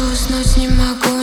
уснуть, не могу.